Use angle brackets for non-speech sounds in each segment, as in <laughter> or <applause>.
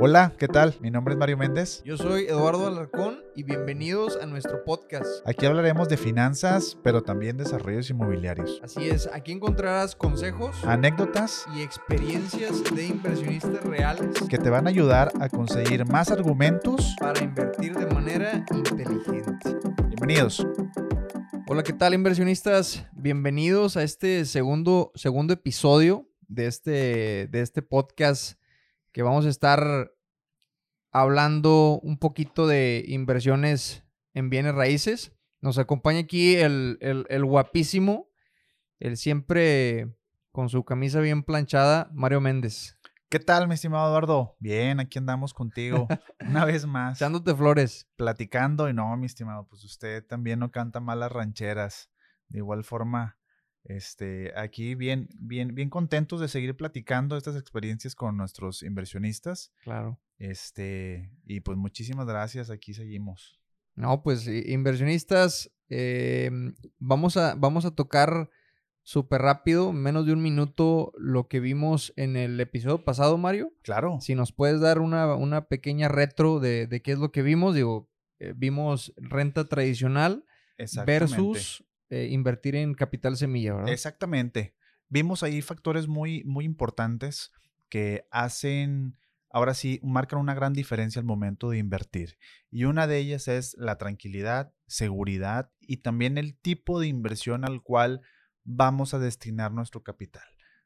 Hola, ¿qué tal? Mi nombre es Mario Méndez. Yo soy Eduardo Alarcón y bienvenidos a nuestro podcast. Aquí hablaremos de finanzas, pero también desarrollos inmobiliarios. Así es, aquí encontrarás consejos, anécdotas y experiencias de inversionistas reales que te van a ayudar a conseguir más argumentos para invertir de manera inteligente. Bienvenidos. Hola, ¿qué tal inversionistas? Bienvenidos a este segundo, segundo episodio de este, de este podcast que vamos a estar hablando un poquito de inversiones en bienes raíces. Nos acompaña aquí el, guapísimo, el siempre con su camisa bien planchada, Mario Méndez. ¿Qué tal, mi estimado Eduardo? Bien, aquí andamos contigo <laughs> una vez más. Echándote flores. Platicando y no, mi estimado, pues usted también no canta malas rancheras. De igual forma, este, aquí bien, bien, bien contentos de seguir platicando estas experiencias con nuestros inversionistas. Claro. Este, y pues muchísimas gracias, aquí seguimos. No, pues inversionistas, em, vamos, a, vamos a tocar súper rápido, menos de un minuto, lo que vimos en el episodio pasado, Mario. Claro. Si nos puedes dar una, pequeña retro de, de, qué es lo que vimos, digo, eh, vimos renta tradicional versus eh, invertir en capital semilla, ¿verdad? Exactamente. Vimos ahí factores muy, muy importantes que hacen, ahora sí, marcan una gran diferencia al momento de invertir. Y una de ellas es la tranquilidad, seguridad y también el tipo de inversión al cual vamos a destinar nuestro capital.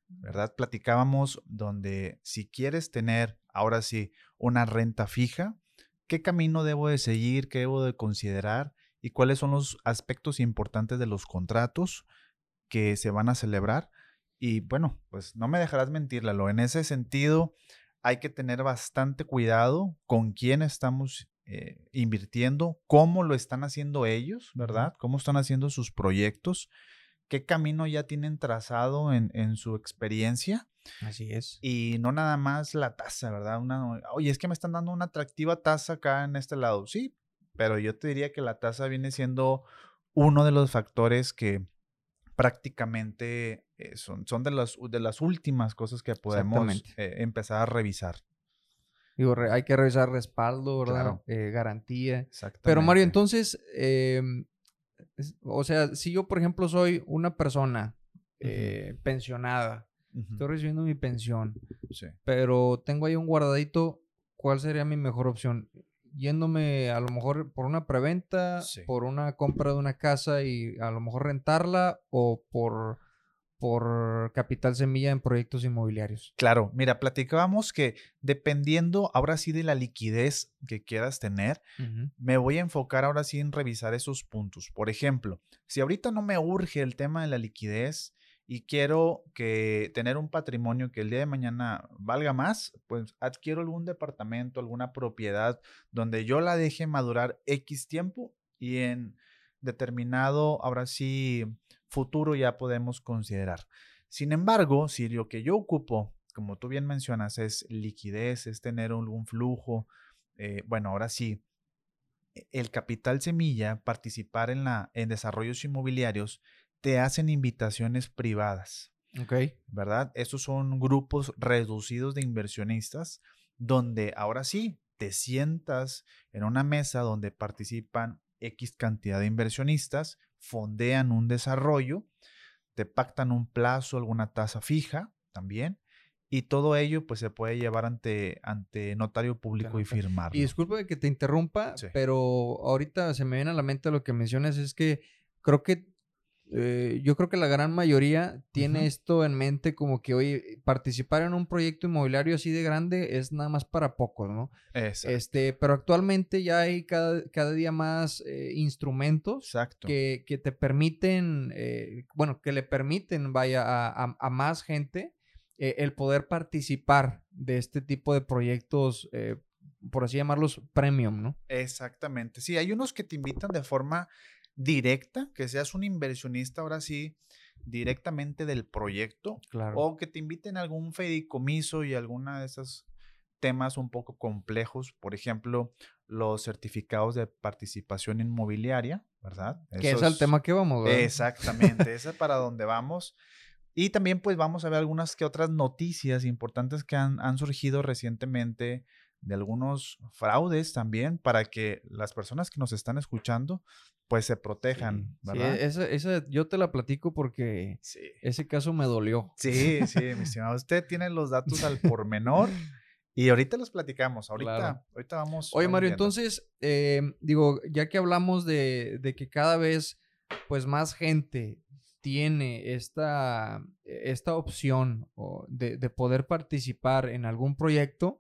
¿Verdad? Platicábamos donde si quieres tener, ahora sí, una renta fija, ¿qué camino debo de seguir? ¿Qué debo de considerar? Y cuáles son los aspectos importantes de los contratos que se van a celebrar. Y bueno, pues no me dejarás mentir, Lalo. En ese sentido, hay que tener bastante cuidado con quién estamos eh, invirtiendo, cómo lo están haciendo ellos, ¿verdad? Cómo están haciendo sus proyectos, qué camino ya tienen trazado en, en su experiencia. Así es. Y no nada más la tasa, ¿verdad? Una, oye, es que me están dando una atractiva tasa acá en este lado. Sí, pero yo te diría que la tasa viene siendo uno de los factores que prácticamente eh, son, son de, las, de las últimas cosas que podemos eh, empezar a revisar. Digo, hay que revisar respaldo, ¿verdad? Eh, garantía. Pero Mario, entonces, em, o sea, si yo, por ejemplo, soy una persona pensionada, estoy recibiendo mi pensión, pero tengo ahí un guardadito, ¿cuál sería mi mejor opción? Yéndome a lo mejor por una preventa, por una compra de una casa y a lo mejor rentarla o por, por capital semilla en proyectos inmobiliarios. Claro, mira, platicábamos que dependiendo ahora sí de la liquidez que quieras tener, me voy a enfocar ahora sí en revisar esos puntos. Por ejemplo, si ahorita no me urge el tema de la liquidez, y quiero que tener un patrimonio que el día de mañana valga más, pues adquiero algún departamento, alguna propiedad donde yo la deje madurar X tiempo y en determinado, ahora sí, futuro ya podemos considerar. Sin embargo, si lo que yo ocupo, como tú bien mencionas, es liquidez, es tener algún flujo, eh, bueno, ahora sí, e, el capital semilla, participar en, la, en desarrollos inmobiliarios, te hacen invitaciones privadas. Ok. ¿Verdad? Esos son grupos reducidos de inversionistas donde ahora sí te sientas en una mesa donde participan X cantidad de inversionistas, fondean un desarrollo, te pactan un plazo, alguna tasa fija también, y todo ello pues se puede llevar ante, ante notario público y firmar. Y disculpe que te interrumpa, pero ahorita se me viene a la mente lo que mencionas, es que creo que eh, yo creo que la gran mayoría tiene esto en mente como que, oye, participar en un proyecto inmobiliario así de grande es nada más para pocos, ¿no? Este, pero actualmente ya hay cada, cada día más eh, instrumentos que, que, te permiten, eh, bueno, que le permiten, vaya, a, a, más gente el poder participar de este tipo de proyectos por así llamarlos, premium, ¿no? Exactamente. Sí, hay unos que te invitan de forma directa, que seas un inversionista ahora sí directamente del proyecto o que te inviten a algún fideicomiso y alguna de esos temas un poco complejos, por ejemplo, los certificados de participación inmobiliaria, ¿verdad? Que es el tema que vamos, ¿verdad? Exactamente, <laughs> ese es para donde vamos. Y también pues vamos a ver algunas que otras noticias importantes que han, han surgido recientemente de algunos fraudes también para que las personas que nos están escuchando pues se protejan, ¿verdad? Sí, esa, yo te la platico porque ese caso me dolió. Sí, sí, mi <laughs> estimado. Usted tiene los datos al por menor y ahorita los platicamos. Ahorita, ahorita vamos. Oye, Mario, entonces, eh, digo, ya que hablamos de, de, que cada vez pues más gente tiene esta, esta opción de, de poder participar en algún proyecto,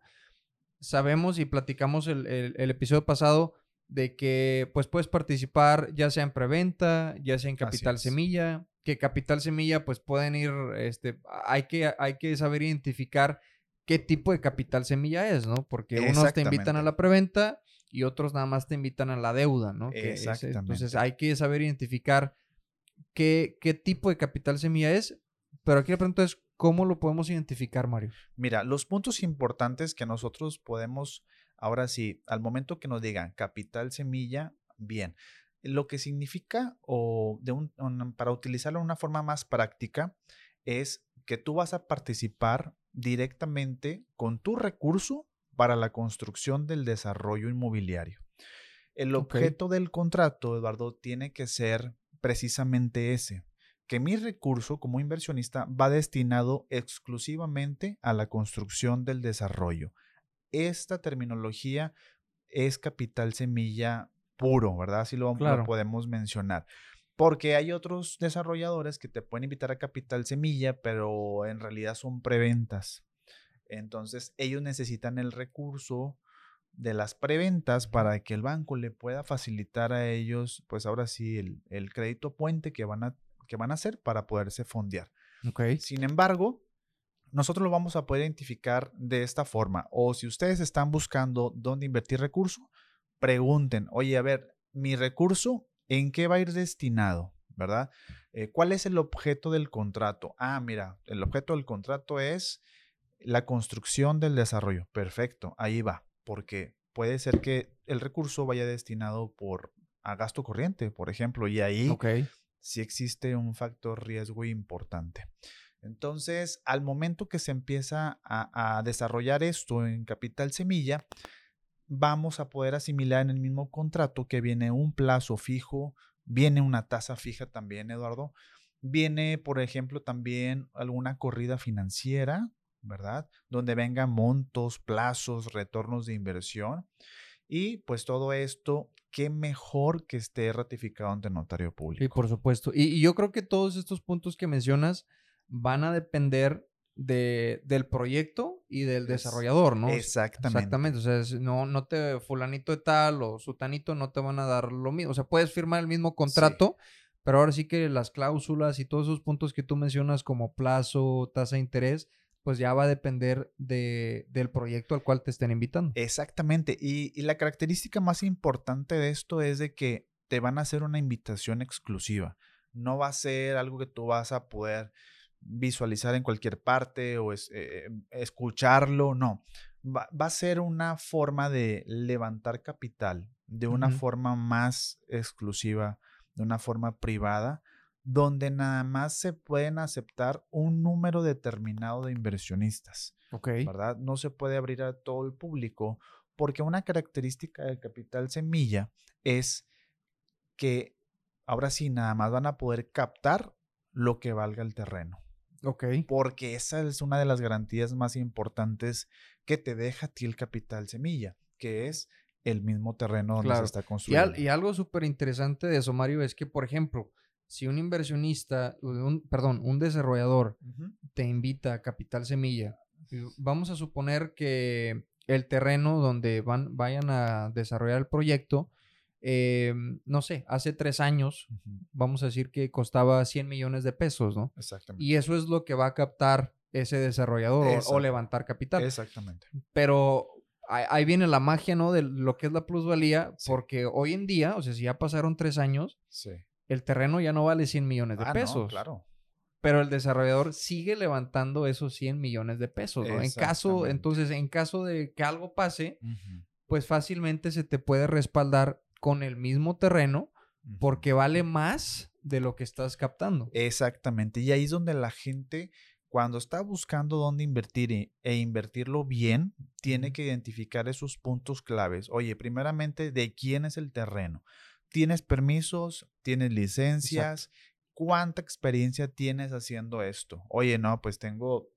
sabemos y platicamos el, el, episodio pasado de que pues puedes participar ya sea en preventa, ya sea en capital semilla, que capital semilla pues pueden ir, este, hay que, hay que saber identificar qué tipo de capital semilla es, ¿no? Porque unos te invitan a la preventa y otros nada más te invitan a la deuda, ¿no? Exactamente. entonces hay que saber identificar qué, qué tipo de capital semilla es, pero aquí la pregunta es, ¿cómo lo podemos identificar, Mario? Mira, los puntos importantes que nosotros podemos Ahora sí, al momento que nos digan capital semilla, bien. Lo que significa, o de un, para utilizarlo de una forma más práctica, es que tú vas a participar directamente con tu recurso para la construcción del desarrollo inmobiliario. El objeto del contrato, Eduardo, tiene que ser precisamente ese, que mi recurso como inversionista va destinado exclusivamente a la construcción del desarrollo esta terminología es capital semilla puro, ¿verdad? Así lo, podemos mencionar. Porque hay otros desarrolladores que te pueden invitar a capital semilla, pero en realidad son preventas. Entonces, ellos necesitan el recurso de las preventas para que el banco le pueda facilitar a ellos, pues ahora sí, el, crédito puente que van, a, que van a hacer para poderse fondear. Okay. Sin embargo, nosotros lo vamos a poder identificar de esta forma. O si ustedes están buscando dónde invertir recurso, pregunten, oye, a ver, mi recurso, ¿en qué va a ir destinado? ¿Verdad? Eh, ¿Cuál es el objeto del contrato? Ah, mira, el objeto del contrato es la construcción del desarrollo. Perfecto, ahí va, porque puede ser que el recurso vaya destinado por a gasto corriente, por ejemplo, y ahí sí existe un factor riesgo importante. Entonces, al momento que se empieza a, desarrollar esto en Capital Semilla, vamos a poder asimilar en el mismo contrato que viene un plazo fijo, viene una tasa fija también, Eduardo. Viene, por ejemplo, también alguna corrida financiera, ¿verdad? Donde vengan montos, plazos, retornos de inversión. Y pues todo esto, qué mejor que esté ratificado ante notario público. Sí, por supuesto. y yo creo que todos estos puntos que mencionas, van a depender de, del proyecto y del desarrollador, ¿no? Exactamente. Exactamente. O sea, no, no te, fulanito de tal o sutanito no te van a dar lo mismo. O sea, puedes firmar el mismo contrato, pero ahora sí que las cláusulas y todos esos puntos que tú mencionas como plazo, tasa de interés, pues ya va a depender de, del proyecto al cual te estén invitando. Exactamente. Y, y la característica más importante de esto es de que te van a hacer una invitación exclusiva. No va a ser algo que tú vas a poder visualizar en cualquier parte o es, eh, escucharlo, no. Va, a ser una forma de levantar capital de una forma más exclusiva, de una forma privada, donde nada más se pueden aceptar un número determinado de inversionistas. Ok. ¿Verdad? No se puede abrir a todo el público porque una característica del capital semilla es que ahora sí nada más van a poder captar lo que valga el terreno. Ok. Porque esa es una de las garantías más importantes que te deja a ti el capital semilla, que es el mismo terreno donde se está construyendo. Y, algo súper interesante de eso, Mario, es que, por ejemplo, si un inversionista, un, perdón, un desarrollador te invita a capital semilla, vamos a suponer que el terreno donde van, vayan a desarrollar el proyecto Em, no sé, hace tres años, vamos a decir que costaba 100 millones de pesos, ¿no? Exactamente. Y eso es lo que va a captar ese desarrollador o, levantar capital. Exactamente. Pero ahí, viene la magia, ¿no? De lo que es la plusvalía, porque hoy en día, o sea, si ya pasaron tres años, el terreno ya no vale 100 millones de ah, pesos. claro. Pero el desarrollador sigue levantando esos 100 millones de pesos, ¿no? En caso, entonces, en caso de que algo pase, pues fácilmente se te puede respaldar con el mismo terreno porque vale más de lo que estás captando. Exactamente. Y ahí es donde la gente cuando está buscando dónde invertir e, invertirlo bien, tiene que identificar esos puntos claves. Oye, primeramente, ¿de quién es el terreno? ¿Tienes permisos? ¿Tienes licencias? ¿Cuánta experiencia tienes haciendo esto? Oye, no, pues tengo,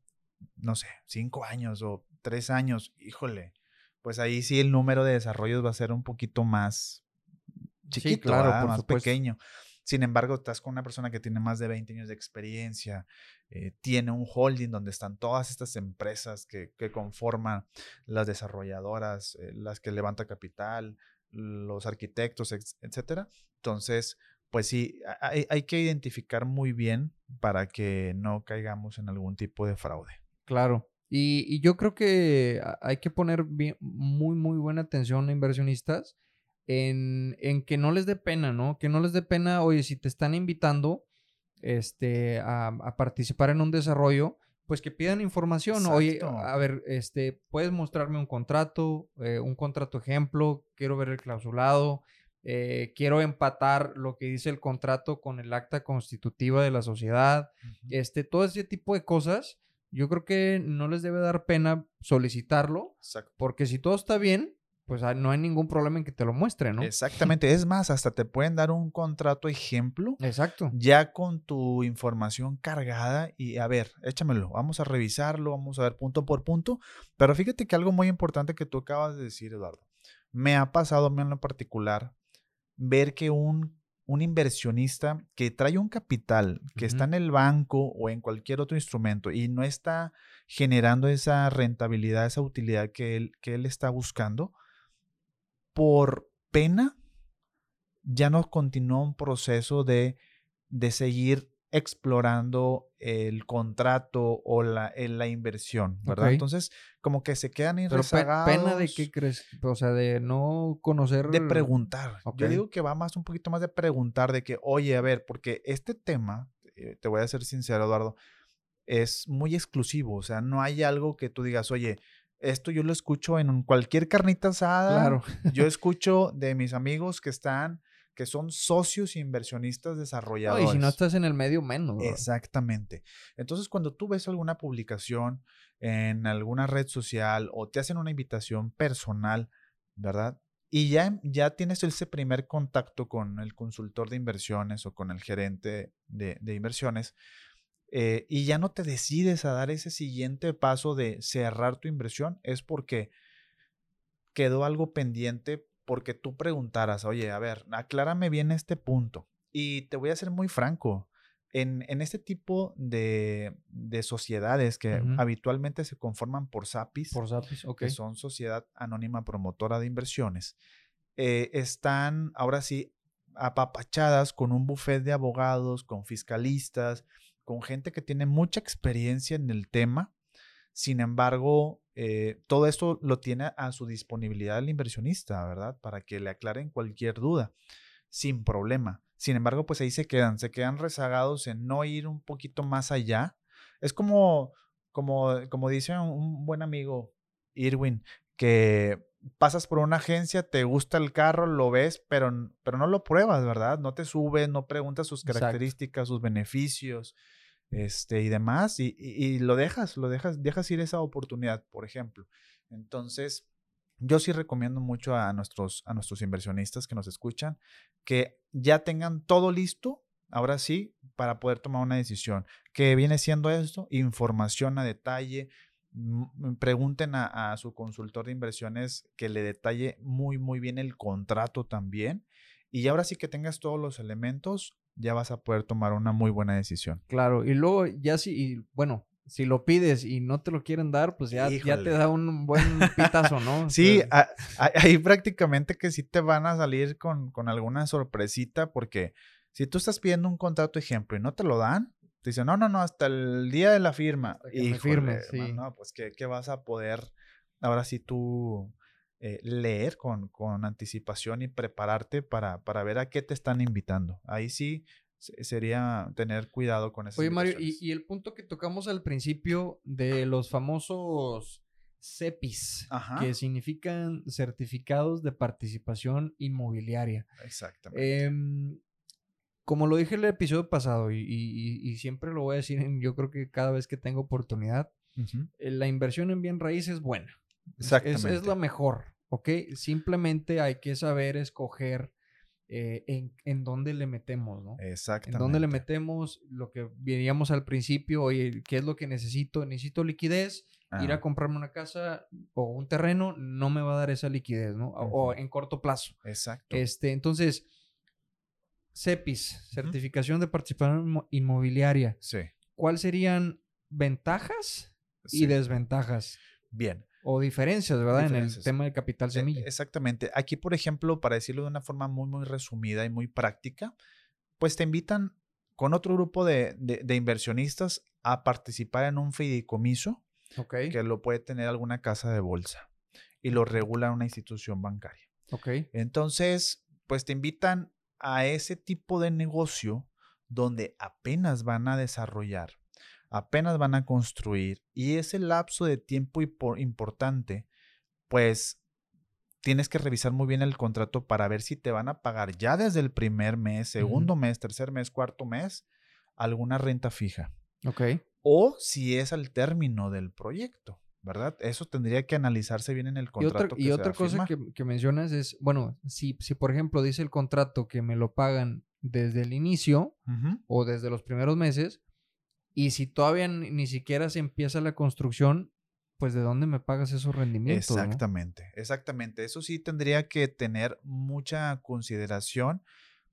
no sé, cinco años o tres años. Híjole, pues ahí sí el número de desarrollos va a ser un poquito más chiquito, claro, más pequeño. Sin embargo, estás con una persona que tiene más de 20 años de experiencia, eh, tiene un holding donde están todas estas empresas que, conforman las desarrolladoras, eh, las que levanta capital, los arquitectos, etcétera. Entonces, pues sí, hay, que identificar muy bien para que no caigamos en algún tipo de fraude. Claro. Y, yo creo que hay que poner muy, muy buena atención a inversionistas en, en, que no les dé pena, ¿no? Que no les dé pena, oye, si te están invitando este, a, participar en un desarrollo, pues que pidan información. Oye, a ver, este, puedes mostrarme un contrato, eh, un contrato ejemplo, quiero ver el clausulado, eh, quiero empatar lo que dice el contrato con el acta constitutiva de la sociedad, este, todo ese tipo de cosas. Yo creo que no les debe dar pena solicitarlo, porque si todo está bien, pues ah, no hay ningún problema en que te lo muestre, ¿no? Exactamente. Es más, hasta te pueden dar un contrato ejemplo. Exacto. Ya con tu información cargada y a ver, échamelo, vamos a revisarlo, vamos a ver punto por punto. Pero fíjate que algo muy importante que tú acabas de decir, Eduardo, me ha pasado a mí en lo particular ver que un, un inversionista que trae un capital que está en el banco o en cualquier otro instrumento y no está generando esa rentabilidad, esa utilidad que él, que él está buscando, por pena, ya no continúa un proceso de, de seguir explorando el contrato o la, la inversión, ¿verdad? Entonces, como que se quedan ahí ¿Pena de qué crees? O sea, de no conocer... De preguntar. Yo digo que va más un poquito más de preguntar, de que, oye, a ver, porque este tema, eh, te voy a ser sincero, Eduardo, es muy exclusivo. O sea, no hay algo que tú digas, oye, esto yo lo escucho en cualquier carnita asada. Claro. <laughs> Yo escucho de mis amigos que están, que son socios inversionistas desarrolladores. y si no estás en el medio, menos. Exactamente. Entonces, cuando tú ves alguna publicación en alguna red social o te hacen una invitación personal, ¿verdad? Y ya, ya tienes ese primer contacto con el consultor de inversiones o con el gerente de, de inversiones, eh, y ya no te decides a dar ese siguiente paso de cerrar tu inversión, es porque quedó algo pendiente porque tú preguntaras, oye, a ver, aclárame bien este punto. Y te voy a ser muy franco, en, este tipo de, sociedades que habitualmente se conforman por SAPIs, por SAPIs que son Sociedad Anónima Promotora de Inversiones, eh, están ahora sí apapachadas con un buffet de abogados, con fiscalistas, con gente que tiene mucha experiencia en el tema. Sin embargo, eh, todo esto lo tiene a su disponibilidad el inversionista, ¿verdad? Para que le aclaren cualquier duda, sin problema. Sin embargo, pues ahí se quedan, se quedan rezagados en no ir un poquito más allá. Es como, como, como dice un buen amigo, Irwin, que pasas por una agencia, te gusta el carro, lo ves, pero, pero no lo pruebas, ¿verdad? No te subes, no preguntas sus características, sus beneficios, este, y demás, y, lo dejas, lo dejas, dejas ir esa oportunidad, por ejemplo. Entonces, yo sí recomiendo mucho a nuestros, a nuestros inversionistas que nos escuchan que ya tengan todo listo, ahora sí, para poder tomar una decisión. ¿Qué viene siendo esto? Información a detalle, pregunten a, su consultor de inversiones que le detalle muy, muy bien el contrato también. Y ahora sí que tengas todos los elementos, ya vas a poder tomar una muy buena decisión. Claro, y luego ya si, bueno, si lo pides y no te lo quieren dar, pues ya, ya te da un buen pitazo, ¿no? sí, ahí prácticamente que sí te van a salir con, con alguna sorpresita porque si tú estás pidiendo un contrato ejemplo y no te lo dan, te dicen, no, no, no, hasta el día de la firma. Y firme, sí. No, pues ¿qué, vas a poder ahora sí tú eh, leer con, con, anticipación y prepararte para, para ver a qué te están invitando. Ahí sí sería tener cuidado con eso. Oye, Mario, y, y, el punto que tocamos al principio de los famosos CEPIs, que significan certificados de participación inmobiliaria. Exactamente. Em, como lo dije en el episodio pasado y, siempre lo voy a decir, yo creo que cada vez que tengo oportunidad, eh, la inversión en bien raíz es buena. Exactamente. Es, es, la mejor, ¿ok? Simplemente hay que saber escoger eh, en, en, dónde le metemos, ¿no? Exactamente. En dónde le metemos lo que veníamos al principio, oye, ¿qué es lo que necesito? Necesito liquidez, ir a comprarme una casa o un terreno no me va a dar esa liquidez, ¿no? O, en corto plazo. Exacto. Este, entonces, CEPIS, Certificación de Participación Inmobiliaria. Sí. ¿Cuáles serían ventajas y desventajas? Bien. O diferencias, ¿verdad? En el tema del capital e, semilla. exactamente. Aquí, por ejemplo, para decirlo de una forma muy, muy resumida y muy práctica, pues te invitan con otro grupo de, inversionistas a participar en un fideicomiso que lo puede tener alguna casa de bolsa y lo regula una institución bancaria. Entonces, pues te invitan a ese tipo de negocio donde apenas van a desarrollar, apenas van a construir y ese lapso de tiempo importante, pues tienes que revisar muy bien el contrato para ver si te van a pagar ya desde el primer mes, segundo mes, tercer mes, cuarto mes, alguna renta fija. Ok. O si es al término del proyecto. ¿verdad? Eso tendría que analizarse bien en el contrato. Y otra, cosa que, mencionas es, bueno, si, si por ejemplo dice el contrato que me lo pagan desde el inicio o desde los primeros meses, y si todavía ni, siquiera se empieza la construcción, pues de dónde me pagas esos rendimientos. Exactamente, exactamente. Eso sí tendría que tener mucha consideración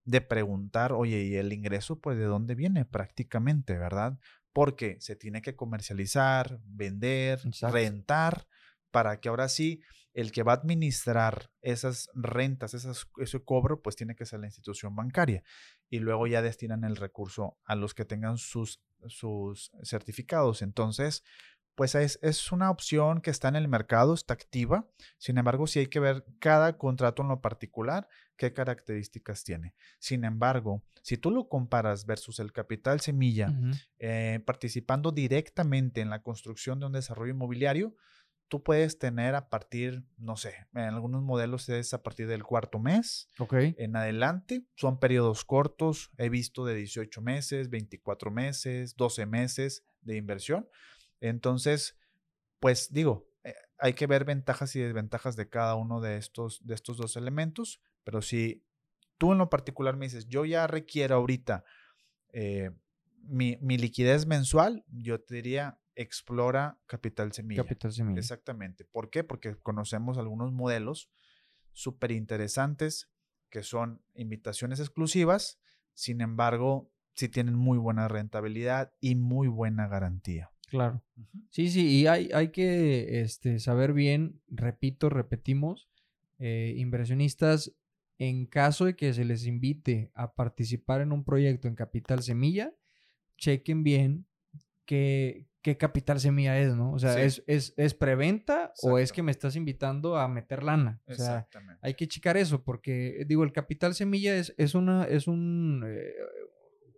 de preguntar, oye, ¿y el ingreso pues de dónde viene prácticamente, verdad? porque se tiene que comercializar, vender, rentar, para que ahora sí el que va a administrar esas rentas, esas, ese cobro, pues tiene que ser la institución bancaria. Y luego ya destinan el recurso a los que tengan sus, sus certificados. Entonces, pues es, es, una opción que está en el mercado, está activa. Sin embargo, sí hay que ver cada contrato en lo particular, qué características tiene. Sin embargo, si tú lo comparas versus el capital semilla, eh, participando directamente en la construcción de un desarrollo inmobiliario, tú puedes tener a partir, no sé, en algunos modelos es a partir del cuarto mes en adelante. Son periodos cortos, he visto de 18 meses, 24 meses, 12 meses de inversión entonces, pues digo, eh, hay que ver ventajas y desventajas de cada uno de estos, de estos dos elementos, pero si tú en lo particular me dices, yo ya requiero ahorita eh, mi, liquidez mensual, yo te diría, explora Capital Semilla. Capital Semilla. Exactamente. ¿Por qué? Porque conocemos algunos modelos súper interesantes que son invitaciones exclusivas, sin embargo, sí tienen muy buena rentabilidad y muy buena garantía. Claro. Sí, sí, y hay, hay que este, saber bien, repito, repetimos, eh, inversionistas, en caso de que se les invite a participar en un proyecto en Capital Semilla, chequen bien qué, qué Capital Semilla es, ¿no? O sea, ¿es, es, preventa o es que me estás invitando a meter lana? O sea, hay que checar eso porque, digo, el Capital Semilla es, es, una, es un, eh,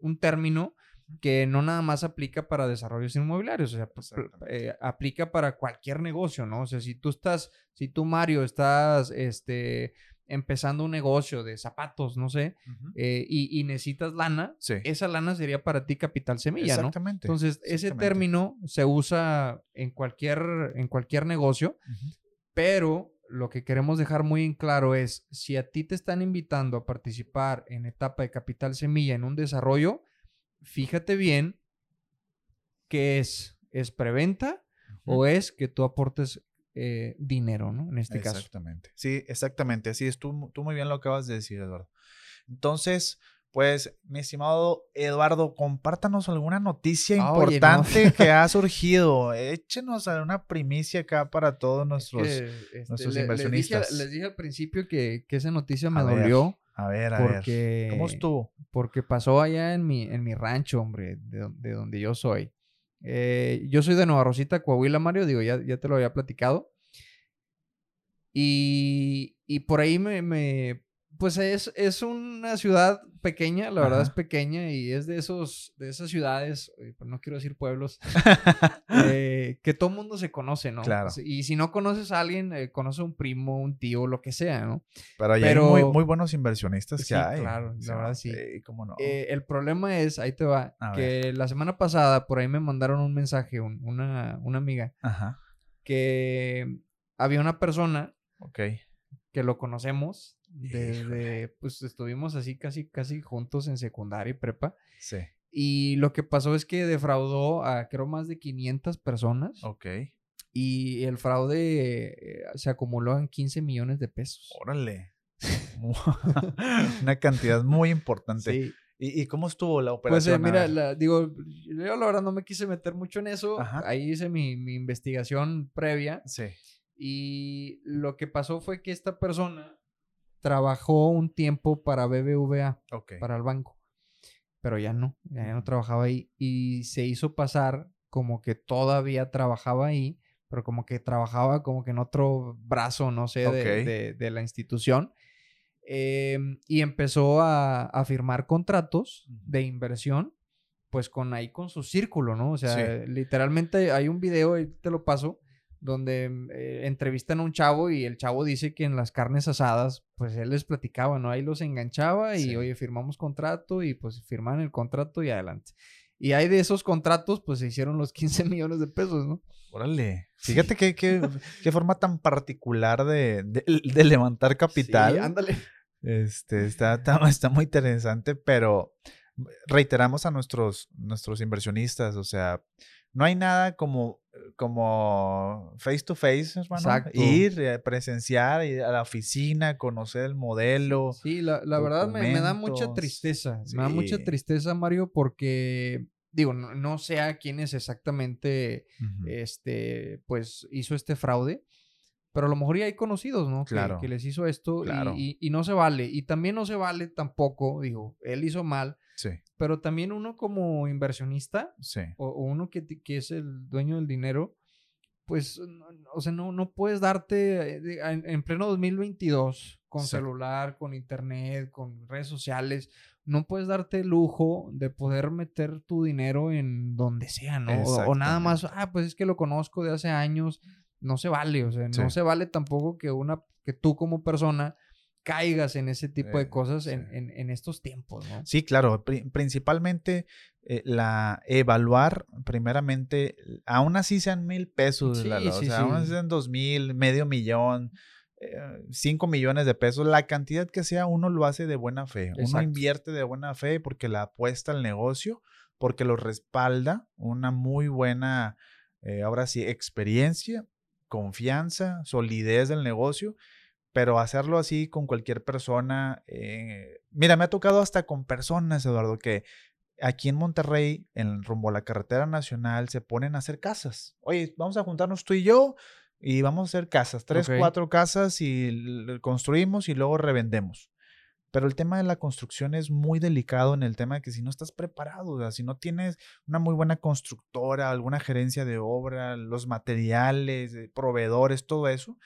un término que no nada más aplica para desarrollos inmobiliarios, o sea, eh, aplica para cualquier negocio, ¿no? O sea, si tú estás, si tú Mario estás, este, empezando un negocio de zapatos, no sé, eh, y, necesitas lana, esa lana sería para ti capital semilla, exactamente, ¿no? Entonces, ese término se usa en cualquier, en cualquier negocio, pero lo que queremos dejar muy en claro es, si a ti te están invitando a participar en etapa de capital semilla en un desarrollo, fíjate bien qué es, ¿es preventa o es que tú aportes eh, dinero, ¿no? En este caso. Exactamente. Sí, exactamente. Así es. Tú, tú muy bien lo acabas de decir, Eduardo. Entonces, pues, mi estimado Eduardo, compártanos alguna noticia ah, importante que ha <laughs> surgido. Échenos una primicia acá para todos nuestros, este, nuestros inversionistas. Les dije, al principio que, esa noticia me dolió. A ver, a ver. ¿Cómo estuvo? Porque pasó allá en mi, en mi rancho, hombre, de, donde yo soy. Eh, yo soy de Nueva Rosita, Coahuila, Mario, digo, ya, ya te lo había platicado. Y, por ahí me, Pues es, es una ciudad pequeña, la verdad es pequeña y es de esos, de esas ciudades, eh, pues no quiero decir pueblos, <laughs> eh, que todo el mundo se conoce, ¿no? Claro. Y si no conoces a alguien, eh, conoce a un primo, un tío, lo que sea, ¿no? Pero hay muy, muy, buenos inversionistas que hay. Claro, la verdad sí. ¿cómo no? el problema es, ahí te va, que la semana pasada por ahí me mandaron un mensaje, una, una amiga, que había una persona. Ok que lo conocemos desde, pues estuvimos así casi, casi juntos en secundaria y prepa. Sí. Y lo que pasó es que defraudó a creo más de 500 personas. Ok. Y el fraude eh, se acumuló en 15 millones de pesos. Órale. <laughs> <laughs> Una cantidad muy importante. Sí. ¿Y, cómo estuvo la operación? Pues eh, mira, digo, yo la verdad no me quise meter mucho en eso. Ahí hice mi, mi investigación previa. Sí. Y lo que pasó fue que esta persona trabajó un tiempo para BBVA, para el banco, pero ya no, ya no trabajaba ahí y se hizo pasar como que todavía trabajaba ahí, pero como que trabajaba como que en otro brazo, no sé, de, la institución. Em, y empezó a, firmar contratos de inversión, pues con ahí con su círculo, ¿no? O sea, literalmente hay un video, ahí te lo paso, donde mm, eh, entrevistan a un chavo y el chavo dice que en las carnes asadas, pues él les platicaba, ¿no? Ahí los enganchaba y, oye, firmamos contrato y pues firman el contrato y adelante. Y hay de esos contratos, pues se hicieron los <laughs> 15 millones de pesos, ¿no? Órale. Fíjate qué, qué, <laughs> qué forma tan particular de, de, levantar capital. Sí, ándale. Este, está, está, está, muy interesante, pero reiteramos a nuestros, nuestros inversionistas, o sea, no hay nada como, como face to face, hermano. Ir, eh, presenciar, ir a la oficina, conocer el modelo. Sí, la, verdad me, da mucha tristeza. Me da mucha tristeza, Mario, porque digo, no, sé a quién es exactamente, este, pues hizo este fraude, pero a lo mejor ya hay conocidos, ¿no? Claro. Que, les hizo esto y, y, no se vale. Y también no se vale tampoco, digo, él hizo mal, Sí. Pero también uno como inversionista sí. o, uno que, que, es el dueño del dinero, pues, o sea, no, no puedes darte eh, en, pleno 2022 con celular, con internet, con redes sociales, no puedes darte el lujo de poder meter tu dinero en donde sea, ¿no? O, nada más, ah, pues es que lo conozco de hace años, no se vale, o sea, no se vale tampoco que una, que tú como persona caigas en ese tipo de cosas en, estos tiempos, ¿no? Sí, claro. principalmente eh, la evaluar, primeramente, aún así sean mil pesos, o sea, aún así sean dos mil, medio millón, eh, cinco millones de pesos, la cantidad que sea, uno lo hace de buena fe. Uno invierte de buena fe porque la apuesta al negocio, porque lo respalda una muy buena, eh, ahora sí, experiencia, confianza, solidez del negocio pero hacerlo así con cualquier persona, eh, mira, me ha tocado hasta con personas, Eduardo, que aquí en Monterrey, en rumbo a la carretera nacional, se ponen a hacer casas. Oye, vamos a juntarnos tú y yo y vamos a hacer casas, tres, cuatro casas y construimos y luego revendemos. Pero el tema de la construcción es muy delicado en el tema de que si no estás preparado, o sea, si no tienes una muy buena constructora, alguna gerencia de obra, los materiales, eh, proveedores, todo eso,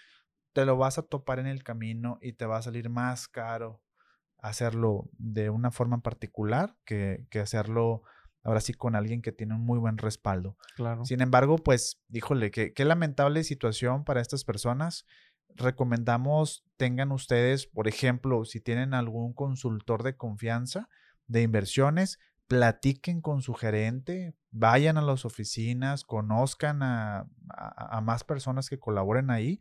te lo vas a topar en el camino y te va a salir más caro hacerlo de una forma particular que, hacerlo ahora sí con alguien que tiene un muy buen respaldo. Claro. Sin embargo, pues, híjole, qué, qué lamentable situación para estas personas. Recomendamos tengan ustedes, por ejemplo, si tienen algún consultor de confianza de inversiones, platiquen con su gerente, vayan a las oficinas, conozcan a, a más personas que colaboren ahí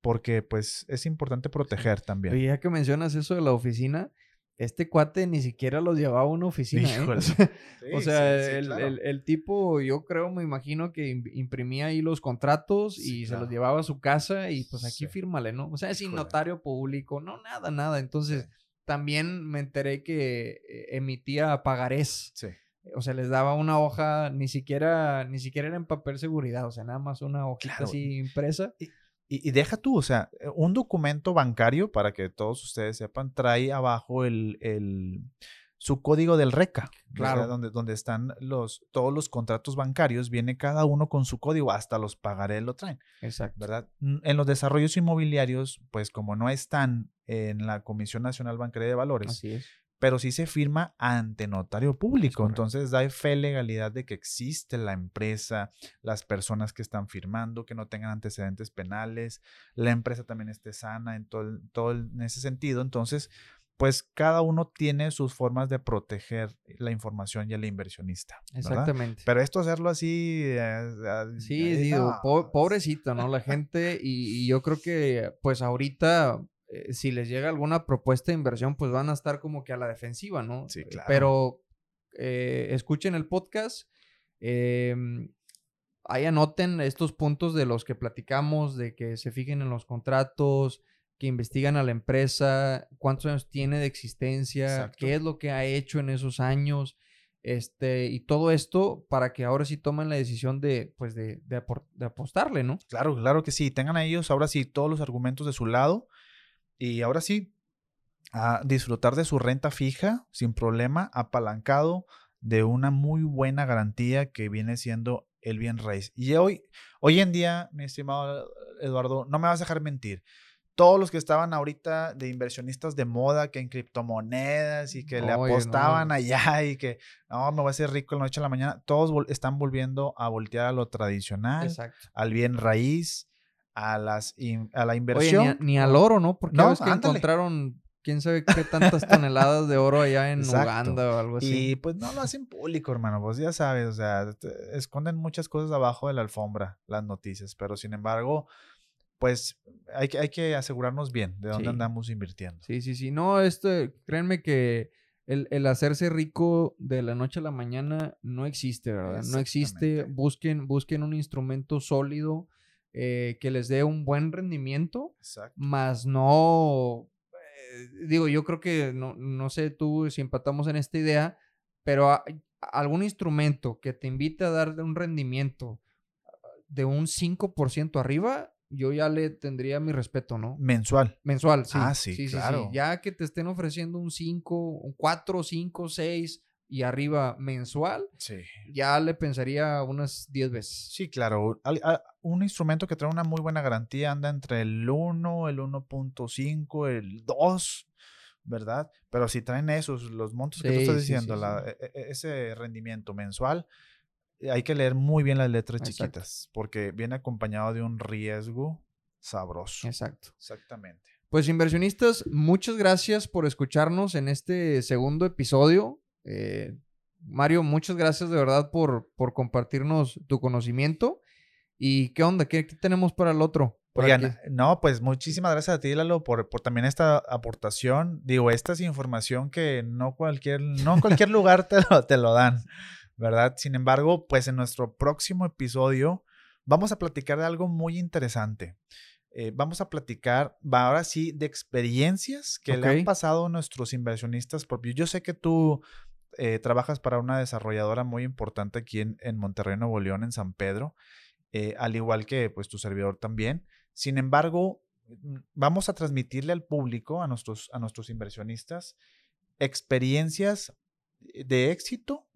porque pues es importante proteger también. Y ya que mencionas eso de la oficina, este cuate ni siquiera los llevaba a una oficina. ¿eh? <laughs> o sea, el, tipo, yo creo, me imagino que imprimía ahí los contratos y se los llevaba a su casa y pues aquí fírmale, ¿no? O sea, sin notario público, no, nada, nada. Entonces, también me enteré que eh, emitía pagarés. Sí. O sea, les daba una hoja, ni siquiera, ni siquiera era en papel seguridad, o sea, nada más una hojita así impresa. Y, deja tú, o sea, eh, un documento bancario, para que todos ustedes sepan, trae abajo el, el su código del RECA, claro. donde, donde están los, todos los contratos bancarios, viene cada uno con su código, hasta los pagaré lo traen. Exacto. ¿Verdad? En los desarrollos inmobiliarios, pues como no están en la Comisión Nacional Bancaria de Valores. Así es pero sí se firma ante notario público. Entonces da fe legalidad de que existe la empresa, las personas que están firmando, que no tengan antecedentes penales, la empresa también esté sana en todo, todo en ese sentido. Entonces, pues cada uno tiene sus formas de proteger la información y el inversionista. Exactamente. Pero esto hacerlo así... Eh, sí, digo, pobrecito, ¿no? La gente y, y yo creo que pues ahorita eh, si les llega alguna propuesta de inversión, pues van a estar como que a la defensiva, ¿no? Sí, claro. Pero eh, escuchen el podcast. Em, ahí anoten estos puntos de los que platicamos, de que se fijen en los contratos, que investigan a la empresa, cuántos años tiene de existencia, qué es lo que ha hecho en esos años, este, y todo esto para que ahora sí tomen la decisión de, pues, de, de apostarle, ¿no? Claro, claro que sí, tengan a ellos ahora sí todos los argumentos de su lado y ahora sí, a disfrutar de su renta fija sin problema, apalancado de una muy buena garantía que viene siendo el bien raíz. Y hoy, hoy en día, mi estimado Eduardo, no me vas a dejar mentir. Todos los que estaban ahorita de inversionistas de moda, que en criptomonedas y que le apostaban allá y que no, me voy a hacer rico la noche a la mañana, todos están volviendo a voltear a lo tradicional, al bien raíz, a, las a la inversión. ni, al oro, ¿no? Porque no, que encontraron quién sabe qué tantas toneladas de oro allá en Uganda o algo así. Y pues no lo hacen público, hermano, pues ya sabes, o sea, esconden muchas cosas abajo de la alfombra, las noticias, pero sin embargo, pues hay que, hay que asegurarnos bien de dónde andamos invirtiendo. Sí, sí, sí, no, esto, créanme que el, el, hacerse rico de la noche a la mañana no existe, ¿verdad? No existe, busquen, busquen un instrumento sólido eh, que les dé un buen rendimiento, más no, eh, digo, yo creo que, no, no sé tú si empatamos en esta idea, pero algún instrumento que te invite a dar un rendimiento de un 5% arriba, yo ya le tendría mi respeto, ¿no? Mensual. Mensual, sí. Ah, sí, claro. Ya que te estén ofreciendo un 5, un 4, 5, 6, y arriba mensual, ya le pensaría unas 10 veces. Sí, claro. Un instrumento que trae una muy buena garantía anda entre el 1, el 1.5, el 2, ¿verdad? Pero si traen esos, los montos que tú estás diciendo, e, e, e, ese rendimiento mensual, hay que leer muy bien las letras chiquitas, porque viene acompañado de un riesgo sabroso. Exacto. Exactamente. Pues inversionistas, muchas gracias por escucharnos en este segundo episodio. Eh, Mario, muchas gracias de verdad por, por compartirnos tu conocimiento. ¿Y qué onda? ¿Qué, tenemos para el otro? no, pues muchísimas gracias a ti, Lalo, por, por, también esta aportación. Digo, esta es información que no cualquier, no en cualquier <laughs> lugar te lo, te lo dan, ¿verdad? Sin embargo, pues en nuestro próximo episodio vamos a platicar de algo muy interesante. Eh, vamos a platicar, va ahora sí, de experiencias que le han pasado a nuestros inversionistas propios. Yo sé que tú eh, trabajas para una desarrolladora muy importante aquí en, Monterrey, Nuevo León, en San Pedro, eh, al igual que pues tu servidor también. Sin embargo, mm, vamos a transmitirle al público, a nuestros, a nuestros inversionistas, experiencias de éxito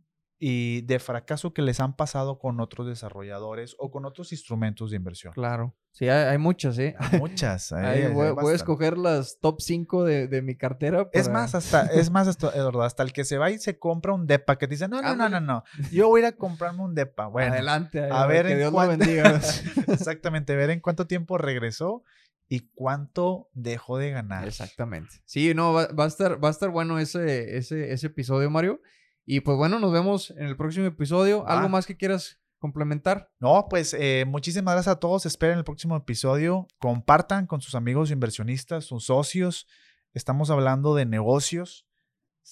y de fracaso que les han pasado con otros desarrolladores o con otros instrumentos de inversión. Claro. Sí, hay, muchas, ¿eh? muchas. <laughs> voy, a escoger las top 5 de, mi cartera. Es más, hasta, es más, Eduardo, hasta el que se va y se compra un DEPA, que te dice, no, no, no, no, no, yo voy a ir a comprarme un DEPA. Bueno, adelante. A, ver, que Dios lo bendiga. <laughs> Exactamente, ver en cuánto tiempo regresó y cuánto dejó de ganar. Exactamente. Sí, no, va, a, estar, va a estar bueno ese, ese, ese episodio, Mario. Y pues bueno, nos vemos en el próximo episodio. ¿Algo más que quieras complementar? No, pues eh, muchísimas gracias a todos. Esperen el próximo episodio. Compartan con sus amigos inversionistas, sus socios. Estamos hablando de negocios.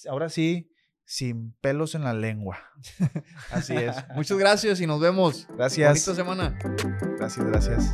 Ahora sí, sin pelos en la lengua. <laughs> Así es. <laughs> Muchas gracias y nos vemos. Gracias. Bonita semana. Gracias, gracias.